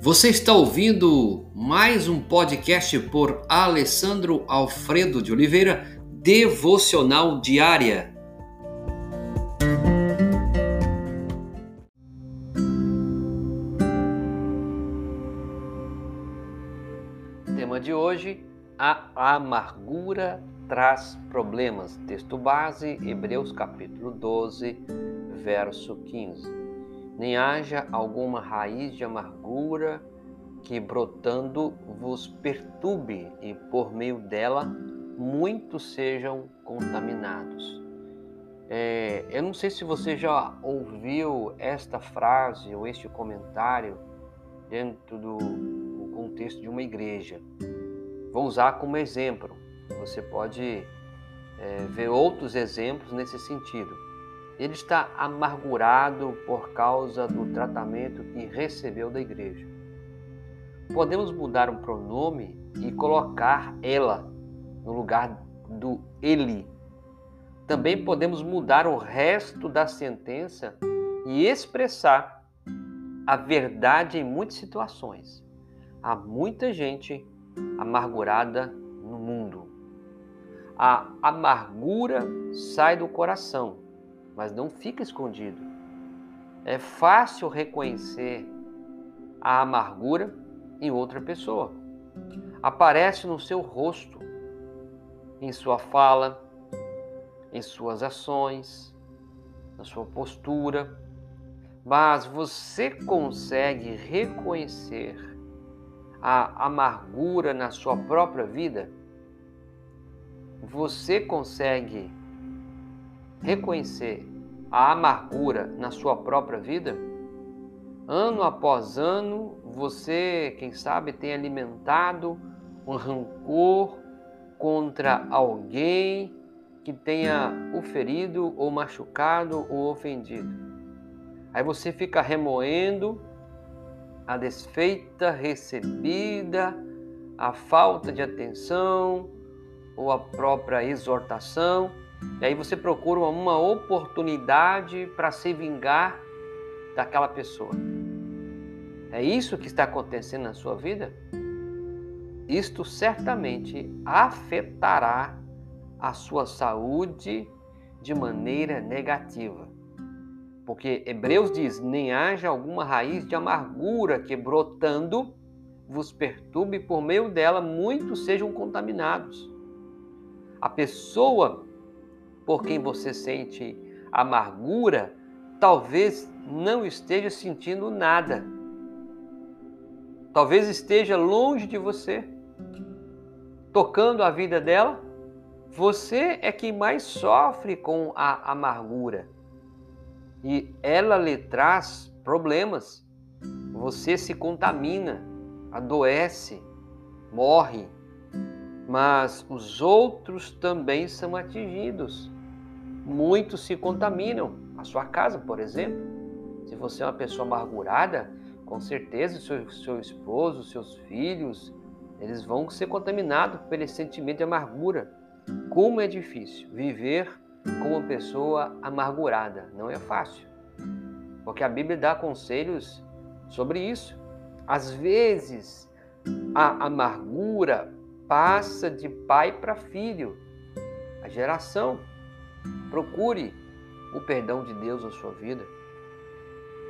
Você está ouvindo mais um podcast por Alessandro Alfredo de Oliveira, Devocional Diária. Tema de hoje: a amargura traz problemas. Texto base, Hebreus capítulo 12, verso 15 nem haja alguma raiz de amargura que brotando vos perturbe e por meio dela muitos sejam contaminados. É, eu não sei se você já ouviu esta frase ou este comentário dentro do, contexto de uma igreja. Vou usar como exemplo. Você pode é, ver outros exemplos nesse sentido. Ele está amargurado por causa do tratamento que recebeu da igreja. Podemos mudar um pronome e colocar ela no lugar do ele. Também podemos mudar o resto da sentença e expressar a verdade em muitas situações. Há muita gente amargurada no mundo. A amargura sai do coração mas não fica escondido. É fácil reconhecer a amargura em outra pessoa. Aparece no seu rosto, em sua fala, em suas ações, na sua postura. Mas você consegue reconhecer a amargura na sua própria vida? Você consegue reconhecer a amargura na sua própria vida? Ano após ano, você, quem sabe, tem alimentado um rancor contra alguém que tenha o ferido ou machucado ou ofendido. Aí você fica remoendo a desfeita recebida, a falta de atenção ou a própria exortação e aí você procura uma oportunidade para se vingar daquela pessoa. É isso que está acontecendo na sua vida? Isto certamente afetará a sua saúde de maneira negativa. Porque Hebreus diz: nem haja alguma raiz de amargura que brotando vos perturbe, por meio dela muitos sejam contaminados. A pessoa por quem você sente amargura, talvez não esteja sentindo nada. Talvez esteja longe de você, tocando a vida dela. Você é quem mais sofre com a amargura. E ela lhe traz problemas. Você se contamina, adoece, morre. Mas os outros também são atingidos muitos se contaminam. A sua casa, por exemplo. Se você é uma pessoa amargurada, com certeza seu, seu esposo, seus filhos, eles vão ser contaminados esse sentimento de amargura. Como é difícil viver com uma pessoa amargurada. Não é fácil. Porque a Bíblia dá conselhos sobre isso. Às vezes, a amargura passa de pai para filho. A geração Procure o perdão de Deus na sua vida.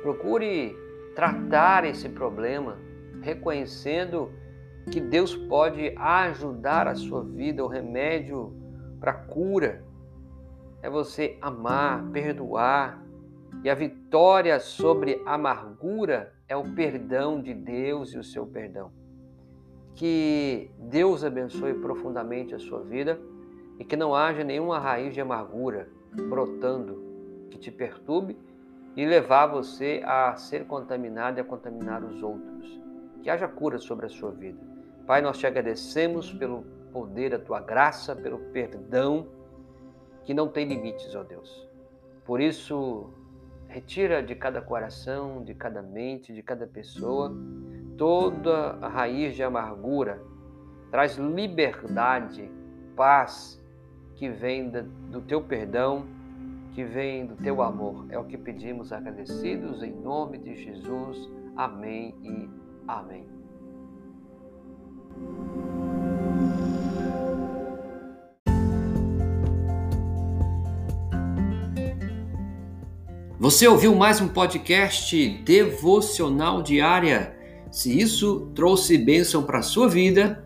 Procure tratar esse problema, reconhecendo que Deus pode ajudar a sua vida, o remédio para a cura. É você amar, perdoar. E a vitória sobre a amargura é o perdão de Deus e o seu perdão. Que Deus abençoe profundamente a sua vida e que não haja nenhuma raiz de amargura brotando que te perturbe e levar você a ser contaminado e a contaminar os outros. Que haja cura sobre a sua vida. Pai, nós te agradecemos pelo poder da tua graça, pelo perdão que não tem limites, ó Deus. Por isso, retira de cada coração, de cada mente, de cada pessoa toda a raiz de amargura. Traz liberdade, paz, que vem do teu perdão, que vem do teu amor. É o que pedimos agradecidos em nome de Jesus. Amém e Amém. Você ouviu mais um podcast devocional diária? Se isso trouxe bênção para a sua vida,